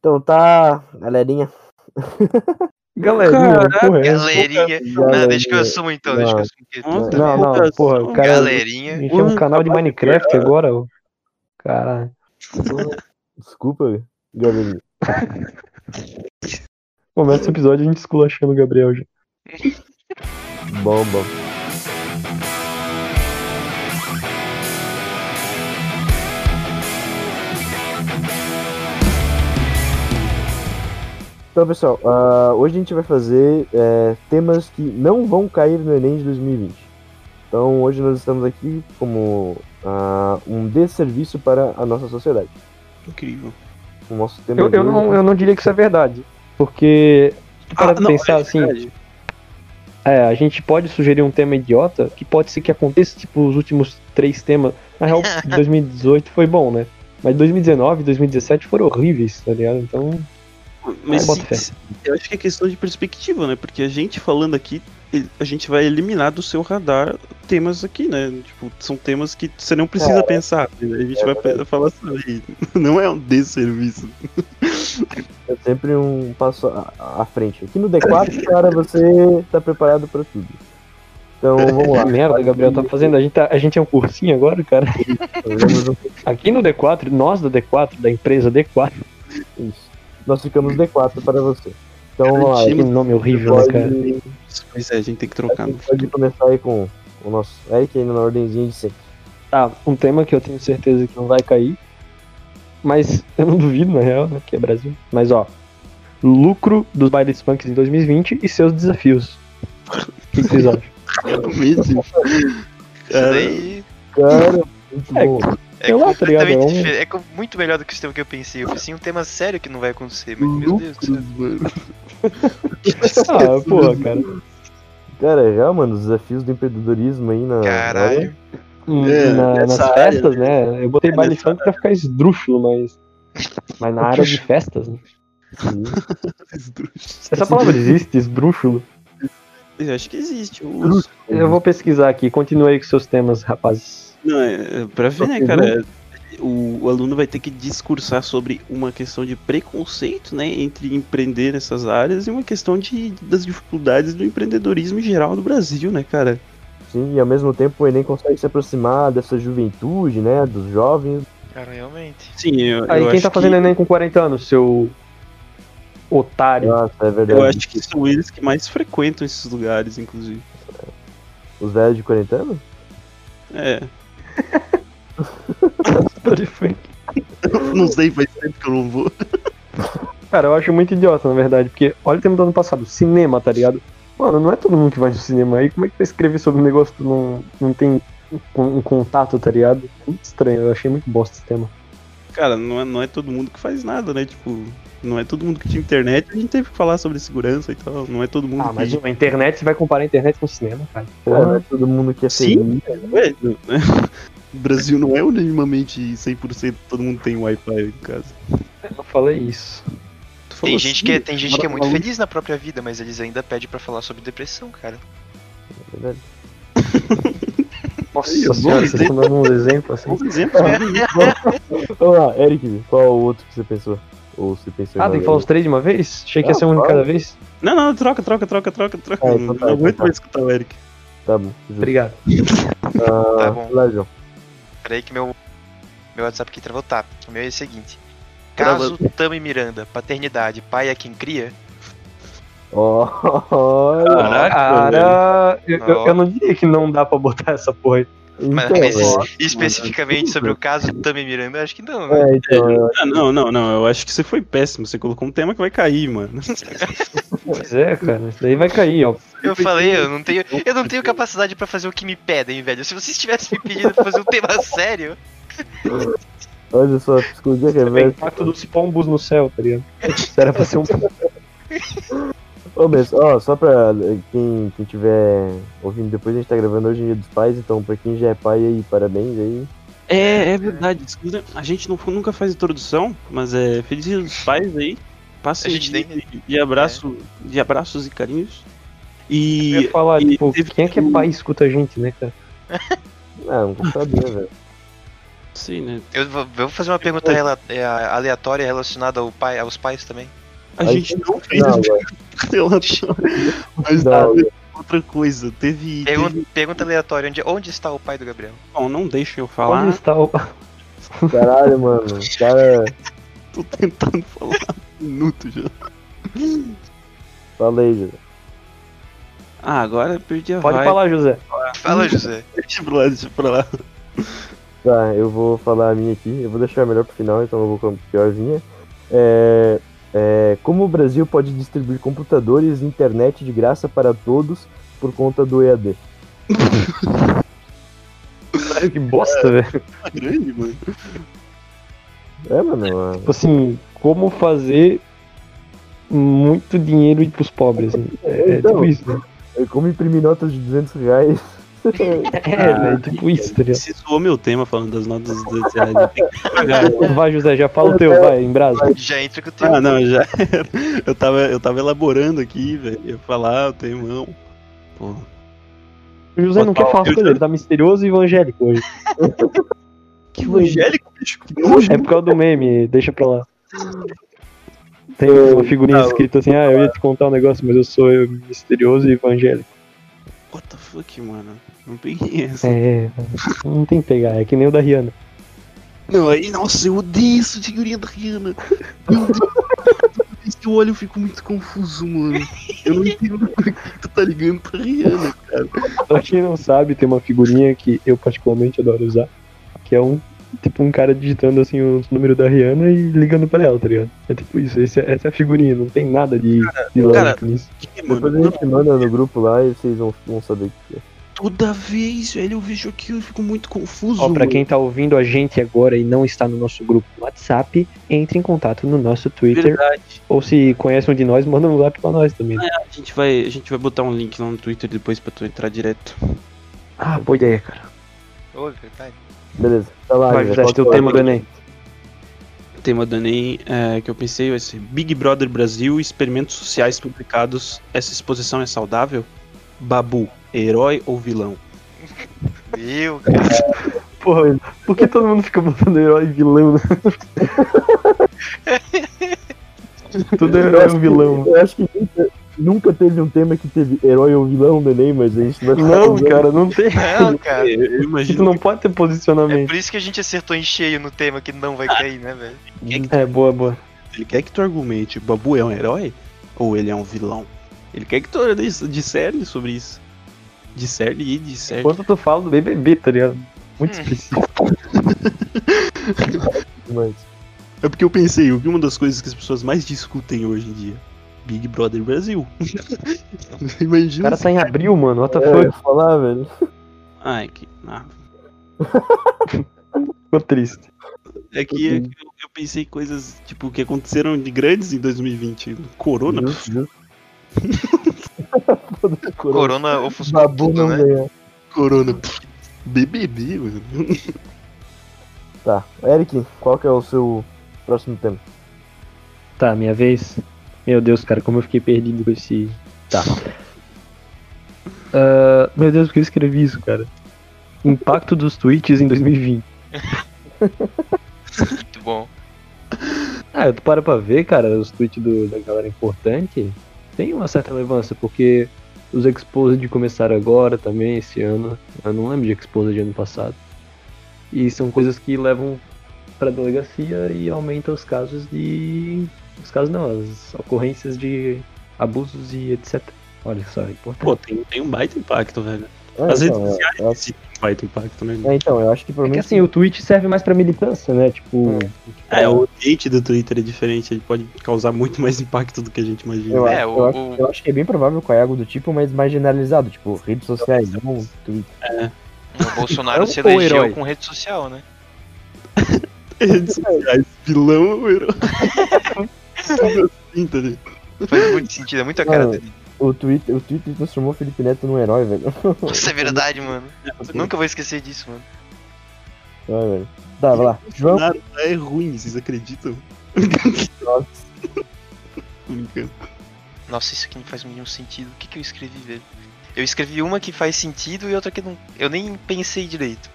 Então tá, galerinha. Galerinha, Caraca, porra, é? Galerinha. Não, deixa que eu assumo então, deixa que eu assumo Não, não, também. porra, o cara. A Galerinha. gente é um canal de Minecraft agora, ó. Caralho. Desculpa, galerinha. Começa o episódio a gente esculachando o Gabriel já. Bom, bom. Então, pessoal, ah, hoje a gente vai fazer é, temas que não vão cair no Enem de 2020. Então, hoje nós estamos aqui como ah, um desserviço para a nossa sociedade. Incrível. O nosso tema Eu, eu, hoje- não, eu não diria que isso é verdade. Porque, se parar pra não, pensar é assim, é, a gente pode sugerir um tema idiota que pode ser que aconteça, tipo, os últimos três temas. Na real, 2018 foi bom, né? Mas 2019 e 2017 foram horríveis, tá ligado? Então, Mas bota se- eu acho que é questão de perspectiva, né? Porque a gente falando aqui, a gente vai eliminar do seu radar temas aqui, né? Tipo, são temas que você não precisa pensar. né? A gente vai pe- falar sobre. Não é um desserviço. É sempre um passo à, à frente. Aqui no D4, cara, você tá preparado para tudo. Então, vamos lá. que merda, Gabriel tá fazendo. A gente, tá- a gente é um cursinho agora, cara. Aqui no D4, nós do D4, da empresa D4, Isso. Nós ficamos D4 para você. Então, vamos lá. que nome horrível, né, cara? Pode, Pois é, a gente tem que a trocar. gente pode começar aí com o nosso Eric ainda na ordemzinha de sempre. Tá, um tema que eu tenho certeza que não vai cair. Mas eu não duvido, na real, né? Que é Brasil. Mas ó. Lucro dos bailes punks em 2020 e seus desafios. O que, vocês acham? Cara, Cara, muito É, bom. É Sei lá, tá ligado? completamente É um- diferente. É muito melhor do que o tema que eu pensei. Eu pensei em um tema sério que não vai acontecer, mas meu Deus do céu. mano. Ah, porra, cara. Cara, já, mano, os desafios do empreendedorismo aí na. Caralho. É, Na- nas nessa área, festas, né? Eu botei É, baile funk pra ficar esdrúxulo, mas. Mas na área de festas, né? Essa palavra existe, esdrúxulo? Eu acho que existe. Eu vou pesquisar aqui. Continue aí com seus temas, rapazes. Não, é, é pra ver, né, cara? O, o aluno vai ter que discursar sobre uma questão de preconceito, né, entre empreender nessas áreas e uma questão de, das dificuldades do empreendedorismo em geral no Brasil, né, cara? Sim, e ao mesmo tempo o Enem consegue se aproximar dessa juventude, né? Dos jovens. Cara, realmente. Sim, eu, Aí, eu quem acho tá fazendo que, Enem com 40 anos, seu. Otário. Nossa, é verdade. Eu acho que são eles que mais frequentam esses lugares, inclusive. Os velhos de 40 anos? É. de funk. Não sei, faz tempo que eu não vou. Cara, eu acho muito idiota, na verdade, porque olha o tema do ano passado, cinema, tá ligado? Mano, não é todo mundo que vai no cinema aí. Como é que vai escrever sobre um negócio que não, não tem um, um contato, tá ligado? Muito estranho, eu achei muito bosta esse tema. Cara, não é, não é todo mundo que faz nada, né? Tipo, não é todo mundo que tinha internet, a gente teve que falar sobre segurança e tal. Não é todo mundo Ah, mas que. a internet, você vai comparar a internet com o cinema, cara. Cara, não é todo mundo que é Sim. feliz. Ué, não- O Brasil não é unanimamente 100% todo mundo tem Wi-Fi em casa. Eu não falei isso. Tu falou Tem gente, assim, que, é- tem gente que é muito feliz na própria vida, mas eles ainda pedem pra falar sobre depressão, cara. É verdade. Nossa Aí, senhora, bom vocês estão dando um exemplo assim. Bons exemplos, né? Vamos lá, Eric, qual o outro que você pensou? Ou em Ah, tem que falar os três de uma vez? Achei que ia Ah, ser um de cada vez. Não, não, troca, troca, troca, troca, troca. Ah, não então tá, não aguento então tá. mais escutar o Eric. Tá bom. justo. Obrigado. Ah, Tá bom. Lá, João. Peraí que meu, meu WhatsApp aqui travou tá. O meu é o seguinte. Caso Tami Miranda, paternidade, pai é quem cria, Olha. Caraca, Cara, eu, eu- eu não diria que não dá pra botar essa porra aí. Mas, Então, mas ó, especificamente sobre o caso Tami Miranda, eu acho que não, né? é, então, eu- Ah, não, não, não. Eu acho que você foi péssimo. Você colocou um tema que vai cair, mano. Pois é, cara. Isso daí vai cair, ó. Eu falei, eu não tenho, eu não tenho capacidade pra fazer o que me pedem, velho. Se vocês tivessem me pedido pra fazer um tema sério, olha só, psicologia É o impacto dos pombos no céu, tá ligado? Isso era pra ser um. Ô, mas, ó, só pra quem, quem tiver ouvindo depois, a gente tá gravando hoje em Dia dos Pais, então pra quem já é pai aí, parabéns aí. É, é verdade. A gente não, nunca faz introdução, mas é feliz dia dos pais aí. Passa A gente tem- de, de abraço, de abraços e carinhos. Eu ia E falar, e tipo, teve quem é que é pai e escuta a gente, né, cara? Ah, um computador, velho. sei, né? Eu vou, vou fazer uma pergunta rela- é, aleatória relacionada ao pai, aos pais também. A Aí gente não fez Não, relatório. Mas Não, teve outra coisa. Teve. Pergunta, teve... pergunta aleatória: onde, onde está o pai do Gabriel? Bom, não deixa eu falar. Onde está o. Caralho, mano. Cara, Tô tentando falar um minuto já. falei, já. Ah, agora eu perdi a Pode vibe. falar, José. Fala, José. Deixa pra lá, deixa pra lá. Tá, eu vou falar a minha aqui. Eu vou deixar melhor pro final, então eu vou com a piorzinha. É, é, como o Brasil pode distribuir computadores e internet de graça para todos por conta do EAD? Que bosta, velho. Tá grande, mano. É, mano. Tipo assim, como fazer muito dinheiro ir pros pobres. Assim. É, é Então. tipo isso, né? É como imprimir notas de 200 reais. É, velho, tipo isso, tá ligado? Se zoou meu tema falando das notas dos 200 reais, eu tenho que pagar. Vai, José, já fala o teu, vai, em brasa. Já entra com o teu. Ah, não, já. Eu tava, eu tava elaborando aqui, velho. Eu ia falar o temão. Pô. O José não quer falar as coisas, ele tá misterioso e evangélico hoje. Que evangélico, bicho. Que nojo. É por causa do meme, deixa pra lá. Tem uma figurinha escrita assim, ah, eu ia te contar um negócio, mas eu sou misterioso e evangélico. What the fuck, mano? Não peguei essa. É, não tem que pegar, é que nem o da Rihanna. Não, aí, nossa, eu odeio essa figurinha da Rihanna. Meu Deus. Toda vez que eu olho, eu fico muito confuso, mano. Eu não entendo por que tu tá ligando pra Rihanna, cara. Pra quem não sabe, tem uma figurinha que eu particularmente adoro usar, que é um tipo um cara digitando assim os números da Rihanna e ligando pra ela, tá ligado? É tipo isso, esse é- essa é a figurinha, não tem nada de, de lógico nisso. Que, Depois mano, a gente manda no grupo lá e vocês vão, vão saber o que é. toda vez, velho, eu vejo aquilo e fico muito confuso. Ó, pra mano. quem tá ouvindo a gente agora e não está no nosso grupo no WhatsApp, entre em contato no nosso Twitter. Verdade. Ou se conhece um de nós, manda um zap pra nós também. A gente, vai, a gente vai botar um link lá no Twitter depois pra tu entrar direto. Ah, boa ideia, cara. Ô, verdade. Beleza, tá lá. Vai, teu que é o tema do Enem. O tema do Enem é, que eu pensei vai ser Big Brother Brasil, experimentos sociais publicados. Essa exposição é saudável? Babu, herói ou vilão? Eu, cara. Porra, por que todo mundo fica botando herói e vilão? né? Tudo é herói e vilão. Eu acho que nunca, teve um tema que teve herói ou vilão do Enem, mas a gente vai Não, cara, não tem. Não, cara. Eu imagino não pode ter É posicionamento. por isso que a gente acertou em cheio no tema que não vai cair, né, velho? É, boa, boa. Ele quer que tu argumente, o Babu é um herói ou ele é um vilão? Ele quer que tu dis- discerne sobre isso. Discerne e discerne. Enquanto tu fala do BBB, tá ligado? Muito Hum. específico. Mas, É porque eu pensei, eu vi uma das coisas que as pessoas mais discutem hoje em dia. Big Brother Brasil. O Imagina. cara tá em abril, mano. What the é, eu ia fuck? falar, velho. Ai, que. Ah, Ficou triste. é que é que eu, eu pensei coisas, tipo, que aconteceram de grandes em 2020. Corona. Foda-se, Corona ofuscou Babu tudo, não né? ganha. Corona. BBB, mano. Tá, Eric, qual que é o seu próximo tema? Tá, minha vez. Meu Deus, cara, como eu fiquei perdido com esse. Tá. Ah, meu Deus, por que eu escrevi isso, cara? Impacto dos tweets em 2020. Muito bom. Ah, tu para pra ver, cara, os tweets do- da galera importante tem uma certa relevância, porque os Exposed começaram agora também, esse ano. Eu não lembro de Exposed de ano passado. E são coisas que levam pra delegacia e aumentam os casos de. Os casos não, as ocorrências de abusos e etc. Olha só, é importante. Pô, tem, tem um baita impacto, velho. É, As redes então, é, sociais é, um baita impacto, né? é, então, eu acho que É que provavelmente. assim, o tweet serve mais pra militância, né? Tipo. É, o ambiente do Twitter é diferente, ele pode causar muito mais impacto do que a gente imagina. Eu, É, acho, o- eu, acho, o- eu acho que é bem provável que é algo do tipo, mas mais generalizado, tipo, redes sociais, não Twitter. O Bolsonaro se Vilão ou elegeu herói? com rede social, né? Redes sociais, vilão ou herói? Tudo assim, tá ligado? Faz muito sentido, é muito a cara Mano. dele. O Twitter, o Twitter transformou o Felipe Neto num herói, velho. Nossa, é verdade, mano. Eu nunca vou esquecer disso, mano. Ah, velho. Tá, vai lá. João. Nada é ruim, vocês acreditam? Nossa. Tô brincando. Nossa, isso aqui não faz nenhum sentido. O que, que eu escrevi, velho? Eu escrevi uma que faz sentido e outra que não. Eu nem pensei direito.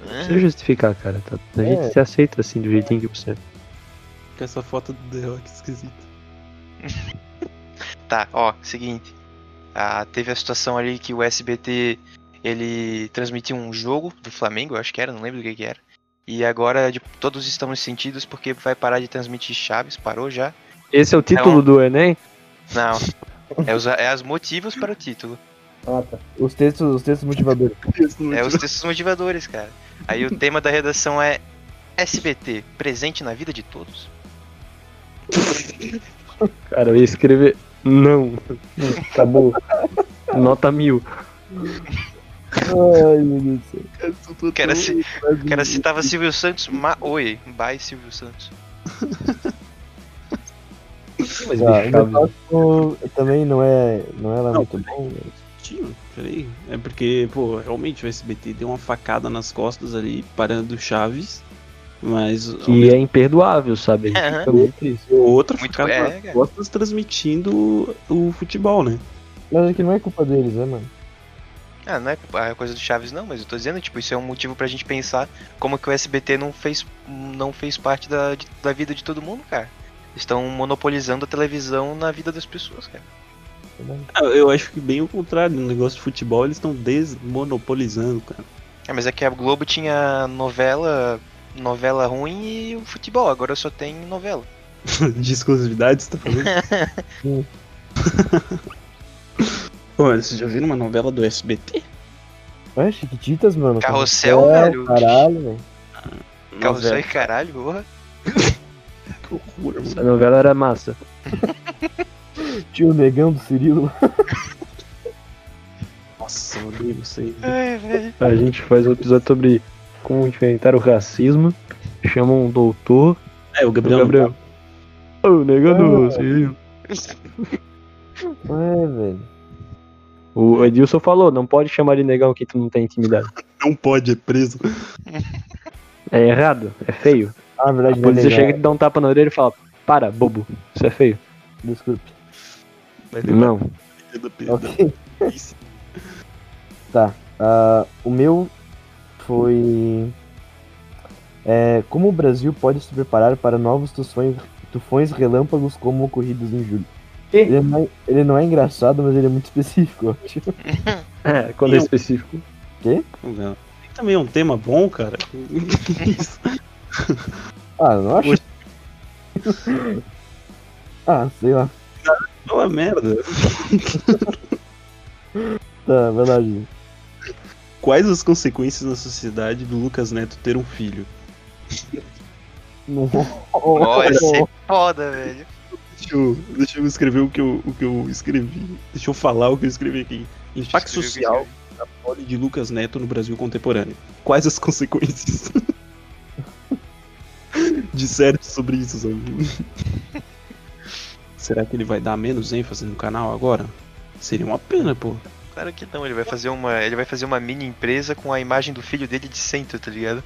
Não precisa justificar, cara. Tá? A É. gente se aceita assim do jeitinho que você é. Com essa foto do The Rock esquisita. Tá, ó, seguinte. Ah, teve a situação ali que o SBT ele transmitiu um jogo do Flamengo, eu acho que era, não lembro do que, que era. E agora de, todos estamos sentidos porque vai parar de transmitir Chaves, parou já. Esse é o título Não. do Enem? Não. É os, é as motivos para o título. Ah, tá. Os textos, os textos motivadores. É os textos motivadores, cara. Aí o tema da redação é SBT, presente na vida de todos. Cara, eu ia escrever não. Acabou. Nota mil. Ai, meu Deus do céu. O cara, cara citava Silvio Santos, ma oi, bye Silvio Santos. Mas Tá, bicho, também não é, não é lá Não, muito bom. Tio, peraí. É porque, pô, realmente o SBT deu uma facada nas costas ali, parando o Chaves. Mas que mesmo é imperdoável, sabe? Gente Aham. fica muito outra Muito- facada é, nas costas transmitindo o futebol, né? Mas é que não é culpa deles, né, mano? Ah, não é culpa- a coisa do Chaves não, mas eu tô dizendo, tipo, isso é um motivo pra gente pensar como que o SBT não fez, não fez parte da, de- da vida de todo mundo, cara. Estão monopolizando a televisão na vida das pessoas, cara. Ah, Eu acho que bem o contrário, no negócio de futebol eles estão desmonopolizando, cara. É, mas é que a Globo tinha novela, novela ruim e o futebol, agora só tem novela. de exclusividade, você tá falando? Pô, vocês já viram uma novela do SBT? É, Chiquititas, mano. Carrossel, velho. Caralho, velho. Carrossel Novela. e caralho, porra. Que loucura, mano. Essa novela era massa. Tio Negão do Cirilo. Nossa, eu odeio vocês. Ai, velho. A gente faz um episódio sobre como enfrentar o racismo. Chama um doutor. É, o O Gabriel. Gabriel. Ô, negando, Ah. sim. É, velho. O Edilson falou, não pode chamar de negão que tu não tem intimidade. Não pode, é preso. É errado, é feio. Ah, na A verdade, não é polícia chega e te dá um tapa na orelha e fala, para, bobo, isso é feio. Desculpe. Não. da pedra. Ok. Tá. ah, o meu foi. É, como o Brasil pode se preparar para novos tufões, tufões relâmpagos como ocorridos em julho? Quê? Ele não, é, ele não é engraçado, mas ele é muito específico. É, quando é Eu- específico. Não. Tem também um tema bom, cara. Isso. Ah, não acho. ah, sei lá. Fala merda. Tá, vai lá, gente. Quais as consequências na sociedade do Lucas Neto ter um filho? Esse é foda, velho. Deixa eu, deixa eu escrever o que eu, o que eu escrevi. Deixa eu falar o que eu escrevi aqui. Impacto social da pole de Lucas Neto no Brasil contemporâneo. Quais as consequências? Disserte sobre isso, sabe? Será que ele vai dar menos ênfase no canal agora? Seria uma pena, pô. Claro que não, ele vai fazer uma. Ele vai fazer uma mini empresa com a imagem do filho dele de centro, tá ligado?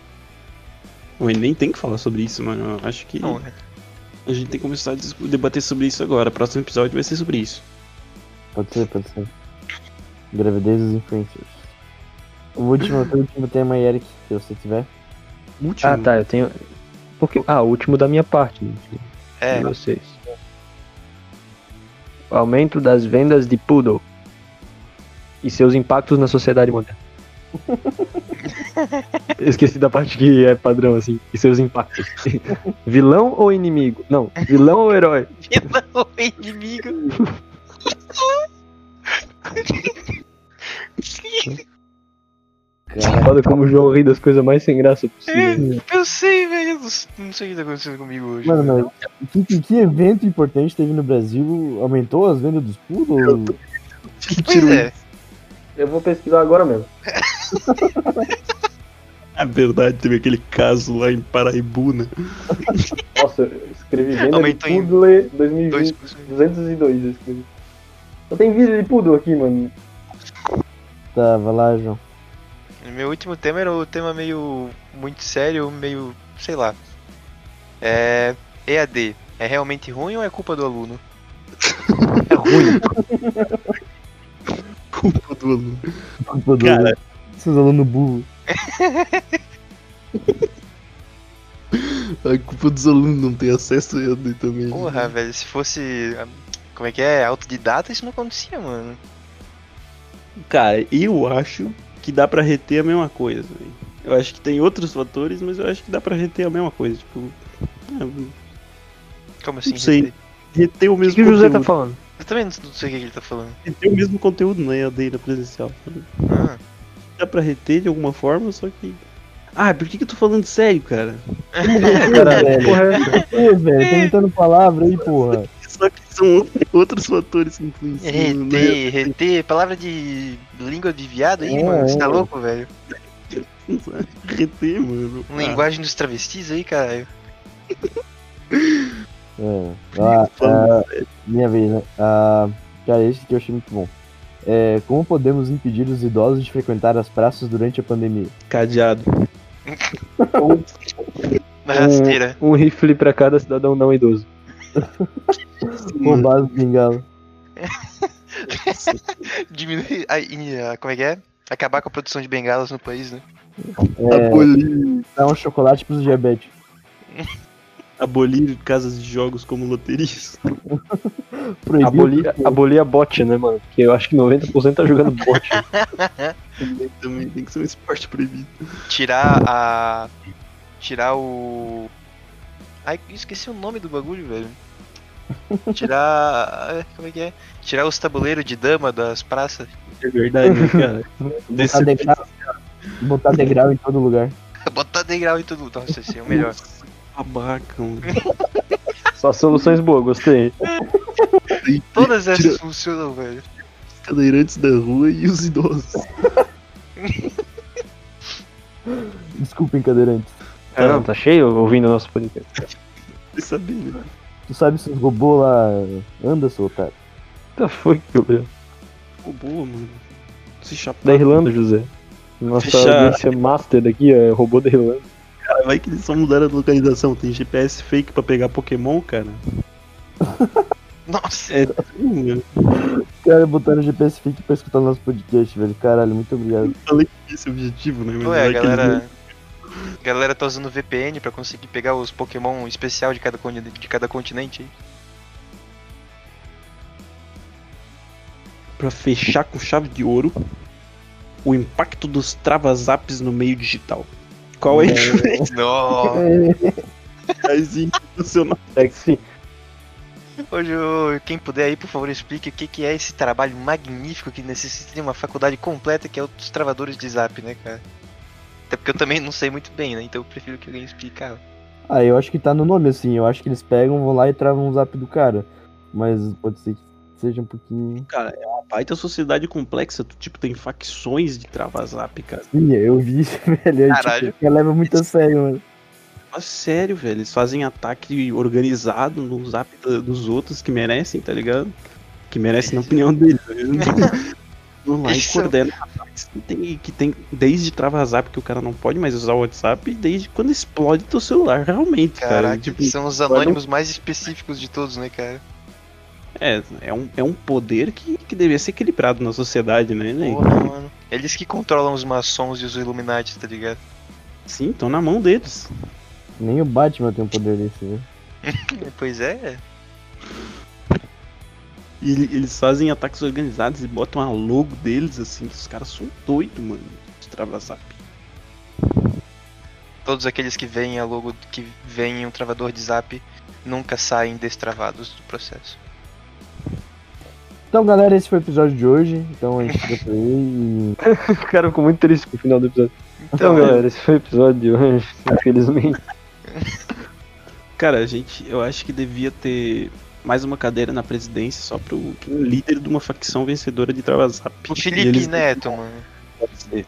O Enem tem que falar sobre isso, mano. Eu acho que Não, é. a gente tem que começar a debater sobre isso agora. O próximo episódio vai ser sobre isso. Pode ser, pode ser. Gravidez dos influencers. O último, o último tema aí, Eric, se você tiver. Último. Ah, tá, eu tenho. Porque... Ah, o último da minha parte, né, de É, vocês. O aumento das vendas de Poodle e seus impactos na sociedade moderna. Eu Esqueci da parte que é padrão, assim, e seus impactos. vilão ou inimigo? Não, vilão ou herói? vilão inimigo. Cara, Foda como o João ri das coisas mais sem graça possível. Eu sei, velho. Não sei o que tá acontecendo comigo hoje. mano, mas que, que, que evento importante teve no Brasil? Aumentou as vendas dos poodles? Pois é. Eu vou pesquisar agora mesmo. É verdade, teve aquele caso lá em Paraibuna. Nossa, eu escrevi venda Aumentou de em Poodle 2020. 2%. 202 eu escrevi. Só tem vídeo de Poodle aqui, mano. Tá, vai lá, João. Meu último tema era o tema meio muito sério, meio, sei lá. É. EAD. É realmente ruim ou é culpa do aluno? É ruim. Do- Cara. Seus alunos burros. A culpa dos alunos não ter acesso a ele também. né? Porra, velho, se fosse. ah, Como é que é? Autodidata, isso não acontecia, mano. Cara, eu acho que dá pra reter a mesma coisa. velho. Eu acho que tem outros fatores, mas eu acho que dá pra reter a mesma coisa. Tipo, é, Como assim? Não sei. reter? reter o O mesmo que, que o José tá falando? Eu também não sei o que ele tá falando. Reter o mesmo conteúdo na EAD na presencial. Ah, Dá pra reter de alguma forma, só que. Ah, por que, que eu tô falando sério, cara? Caralho, velho. Porra, é- velho, tá inventando palavra aí, porra. Só que são outros fatores que influenciam. né? reter, reter, palavra de língua de viado aí, É, mano. Você tá é. louco, velho? Reter, mano. Uma linguagem dos travestis aí, caralho. É. Ah, ah, minha vez, né? Ah, cara, esse que eu achei muito bom. É, como podemos impedir os idosos de frequentar as praças durante a pandemia? Cadeado. Na rasteira. um, um rifle pra cada cidadão não idoso. Roubar as bengalas. Diminuir. a- a- como é que é? Acabar com a produção de bengalas no país, né? É, dar um chocolate pros diabéticos. Abolir casas de jogos como loterias. Proibir Abolir, abolir a bot, né, mano? Porque eu acho que 90% tá jogando bot. Também tem que ser um esporte proibido. Tirar a. Tirar o. Ai, esqueci o nome do bagulho, velho. Tirar. ai, Como é que é? Tirar os tabuleiros de dama das praças. É verdade, né, cara? botar Desse degrau, botar degrau em todo lugar. Botar degrau e tudo. Nossa, esse é o melhor. Babaca, mano. Só soluções boas, gostei. Todas essas Tira funcionam, velho. os cadeirantes da rua e os idosos. Desculpem, cadeirantes. Ah, não, tá cheio ouvindo o nosso podcast. Você sabia, né? Tu sabe se os robôs lá andam, seu otário? Tá foi que eu Pô, boa, mano. Se chapar. Da Irlanda, José. Nossa Fechar. audiência master daqui é robô da Irlanda. Cara, vai que eles só mudaram a localização. Tem GPS fake pra pegar Pokémon, cara. Nossa. É, sim, eu Cara, botaram GPS Fake pra escutar o nosso podcast, velho. Caralho, muito obrigado. falei que esse é o objetivo, né? Mas Ué, a vai galera. A galera tá usando VPN pra conseguir pegar os Pokémon especial de cada, de cada continente aí. Pra fechar com chave de ouro o impacto dos travazaps no meio digital. Qual é a diferença Nossa. institucional? É que sim. Hoje, ô, quem puder aí, por favor, explique o que, que é esse trabalho magnífico que necessita de uma faculdade completa, que é os travadores de zap, né, cara? Até porque eu também não sei muito bem, né? Então eu prefiro que alguém explique. Ah, Ah, eu acho que tá no nome, assim. Eu acho que eles pegam, vão lá e travam o zap do cara. Mas pode ser que seja um pouquinho. Cara, é baita sociedade complexa. Tu, tipo, tem facções de travazap, cara. Sim, eu vi velho. É, Caralho. Tipo, leva muito a sério, mano. Mas sério, velho. Eles fazem ataque organizado no zap dos outros que merecem, tá ligado? Que merecem na opinião deles. Vão lá e coordenam ataques que tem, que tem desde travazap que o cara não pode mais usar o WhatsApp, e desde quando explode teu celular, realmente, cara. caraca, Tipo, são os anônimos mais específicos de todos, né, cara? É, é um, é um poder que, que deveria ser equilibrado na sociedade, né? né? Porra, mano. Eles que controlam os maçons e os Illuminati, tá ligado? Sim, estão na mão deles. Nem o Batman tem um poder desse, né? Pois é. E ele- eles fazem ataques organizados e botam a logo deles, assim, os caras são doidos, mano. Os travazap. Todos aqueles que veem a logo que vem um travador de zap nunca saem destravados do processo. Então, galera, esse foi o episódio de hoje. Então a gente fica por aí e. O cara ficou muito triste com o final do episódio. Então, galera, esse foi o episódio de hoje, infelizmente. Cara, a gente, eu acho que devia ter mais uma cadeira na presidência só pro é líder de uma facção vencedora de travazap. O Felipe eles- Neto, mano. Pode ser.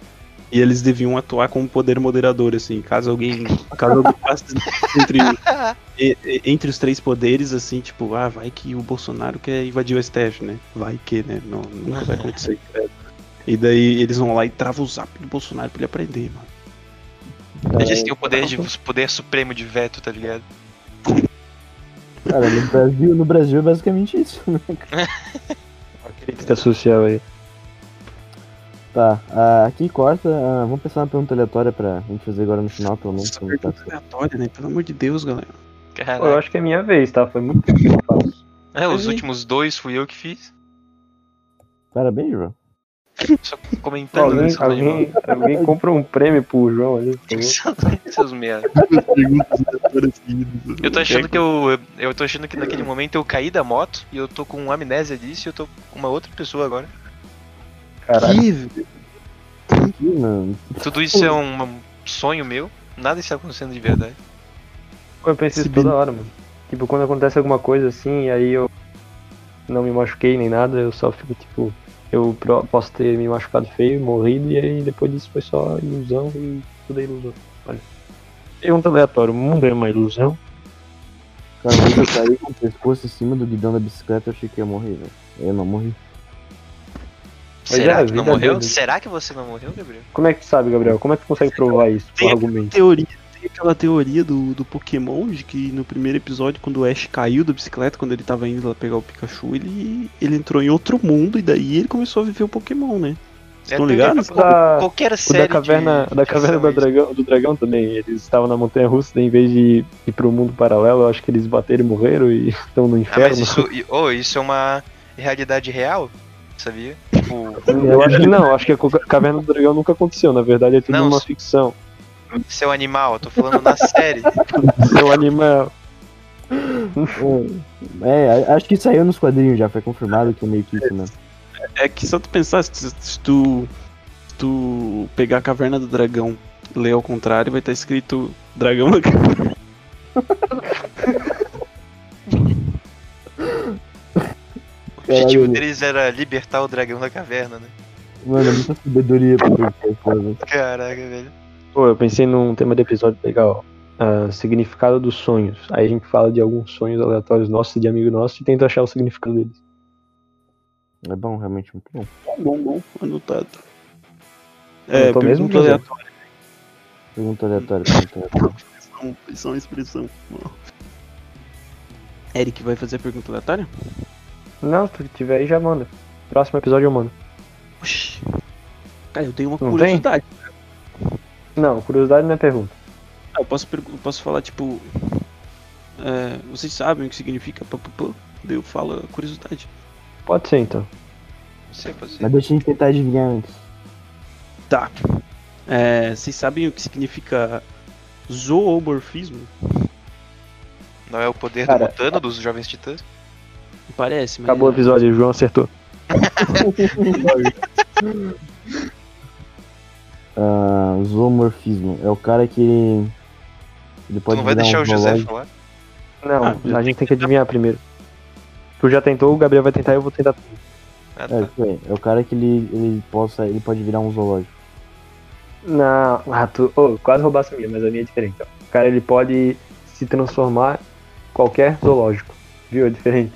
E eles deviam atuar como poder moderador, assim, caso alguém. Caso alguém passe entre, entre os três poderes, assim, tipo, ah, vai que o Bolsonaro quer invadir o STF, né? Vai que, né? Não, não vai acontecer. credo. E daí eles vão lá e travam o zap do Bolsonaro pra ele aprender, mano. Eles têm o poder, de, o poder supremo de veto, tá ligado? Cara, no Brasil, no Brasil é basicamente isso, né? A crítica social aí. Tá, ah, aqui corta. ah, vamos pensar uma pergunta aleatória pra gente fazer agora no final, pelo menos. Essa como tá. pergunta aleatória, né? Pelo amor de Deus, galera. Pô, eu acho que é minha vez, tá? Foi muito tempo que eu faço. É, os hein? últimos dois fui eu que fiz. Parabéns, João. Só comentando Alguém, isso, alguém, alguém compra um prêmio pro João ali. Seus merda. Eu tô achando que eu. Eu tô achando que naquele momento eu caí da moto e eu tô com amnésia disso e eu tô com uma outra pessoa agora. Caralho. Que. Tudo isso é um sonho meu. Nada está acontecendo de verdade. Eu penso isso toda hora, mano. Tipo, quando acontece alguma coisa assim, aí eu não me machuquei nem nada, eu só fico tipo. Eu posso ter me machucado feio, morrido, e aí depois disso foi só ilusão e tudo é ilusão. Olha. Pergunta aleatória, o mundo é uma ilusão? Cara, quando eu caí com o pescoço em cima do guidão da bicicleta, eu achei que ia morrer, velho. Eu não morri. Será é, que não morreu? doida. Será que você não morreu, Gabriel? Como é que tu sabe, Gabriel? Como é que tu consegue provar isso com Tem- argumento? teoria. Tem aquela teoria do, do Pokémon de que no primeiro episódio, quando o Ash caiu da bicicleta, quando ele tava indo lá pegar o Pikachu, ele, ele entrou em outro mundo e daí ele começou a viver o Pokémon, né? Estão É, ligados? qualquer- Da- Qualquer O série da caverna, de da caverna do dragão, do dragão também. Eles estavam na montanha russa, em vez de ir pro mundo paralelo, eu acho que eles bateram e morreram e estão no Ah, inferno. mas isso, oh, isso é uma realidade real? Sabia? Tipo, Eu acho que não, acho que a caverna do dragão nunca aconteceu. Na verdade é tudo Não, uma ficção. seu animal, eu tô falando na série. Seu animal. É, a- acho que saiu nos quadrinhos já, foi confirmado que é meio que isso mesmo. É que só tu pensar, se, tu, se tu pegar a caverna do dragão e ler ao contrário, vai estar escrito dragão da caverna. O objetivo Caralho. deles era libertar o dragão da caverna, né? Mano, é muita sabedoria pra velho. Caraca, velho. Pô, eu pensei num tema de episódio legal. ah, significado dos sonhos. Aí a gente fala de alguns sonhos aleatórios nossos e de amigo nosso e tenta achar o significado deles. É bom, realmente muito bom. Bom, bom, anotado. É, tô mesmo pergunta dizendo. aleatória. Pergunta aleatória, pergunta aleatória. Expressão, expressão, expressão. Eric vai fazer a pergunta aleatória? Não, se tu tiver aí já manda. Próximo episódio eu mando. Oxi. Cara, eu tenho uma Não curiosidade. Não, curiosidade não é pergunta. Ah, eu posso, eu posso falar, tipo. é, vocês sabem o que significa papapã? Daí eu falo curiosidade. Pode ser então. Sei, pode ser. Mas deixa a gente tentar adivinhar antes. Tá. É, vocês sabem o que significa zoomorfismo? Não é o poder Cara, do Mutano dos Jovens Titãs? Parece, mas. Acabou o episódio, o João acertou. Ah, zoomorfismo. É o cara que. Ele Tu pode não vai virar deixar um o José zoológico. falar? Não, Ah, a gente tem que adivinhar primeiro. Tu já tentou, o Gabriel vai tentar e eu vou tentar. Ah, É, tá. isso aí. É o cara que ele, ele, possa, ele pode virar um zoológico. Não, ah, tu, oh, quase roubasse a minha, mas a minha é diferente. Ó. O cara ele pode se transformar em qualquer zoológico. Viu? É diferente.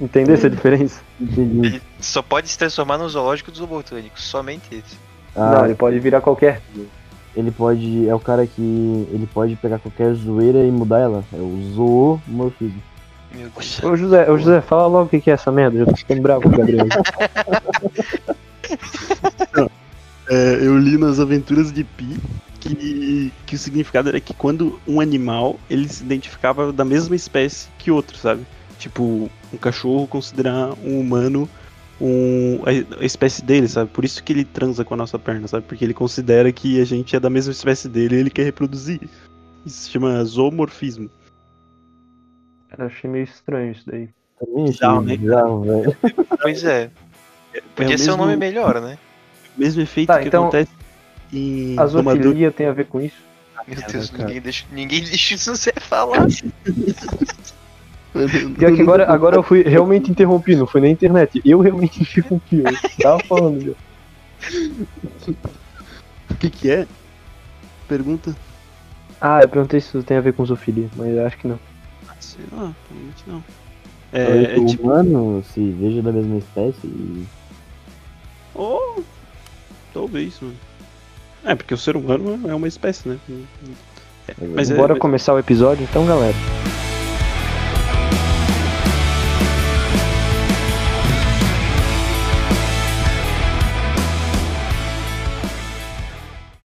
Entendeu essa diferença? entendi. Ele só pode se transformar no zoológico dos botânicos, somente esse. Não, Ah, ele pode virar qualquer. ele pode. É o cara que. Ele pode pegar qualquer zoeira e mudar ela. É o zoomorfismo. Meu Deus. Ô José, ô José, fala logo o que que é essa merda. Eu tô ficando bravo com o Gabriel. É, eu li nas Aventuras de Pi que, que o significado era que quando um animal ele se identificava da mesma espécie que outro, sabe? Tipo, um cachorro considerar um humano um, a, a espécie dele, sabe? Por isso que ele transa com a nossa perna, sabe? Porque ele considera que a gente é da mesma espécie dele e ele quer reproduzir. Isso se chama zoomorfismo. Eu achei meio estranho isso daí. Bizarro, né, bizarro, velho. Pois é. É Podia o ser um mesmo- nome melhor, né? mesmo efeito Tá, que então, acontece em A zoofilia tem a ver com isso? Meu Deus, ninguém deixa, ninguém deixa isso você falar. Pior que agora, agora eu fui realmente interrompi, não foi na internet. Eu realmente interrompi. Eu tava falando? O que que é? Pergunta. Ah, eu perguntei se isso tem a ver com zoofilia, mas eu acho que não. Sei lá, provavelmente não. É, é o tipo. humano se veja da mesma espécie e. Oh, talvez, mano. É, porque o ser humano é uma espécie, né? É, Mas é, Bora mas- começar o episódio então, galera.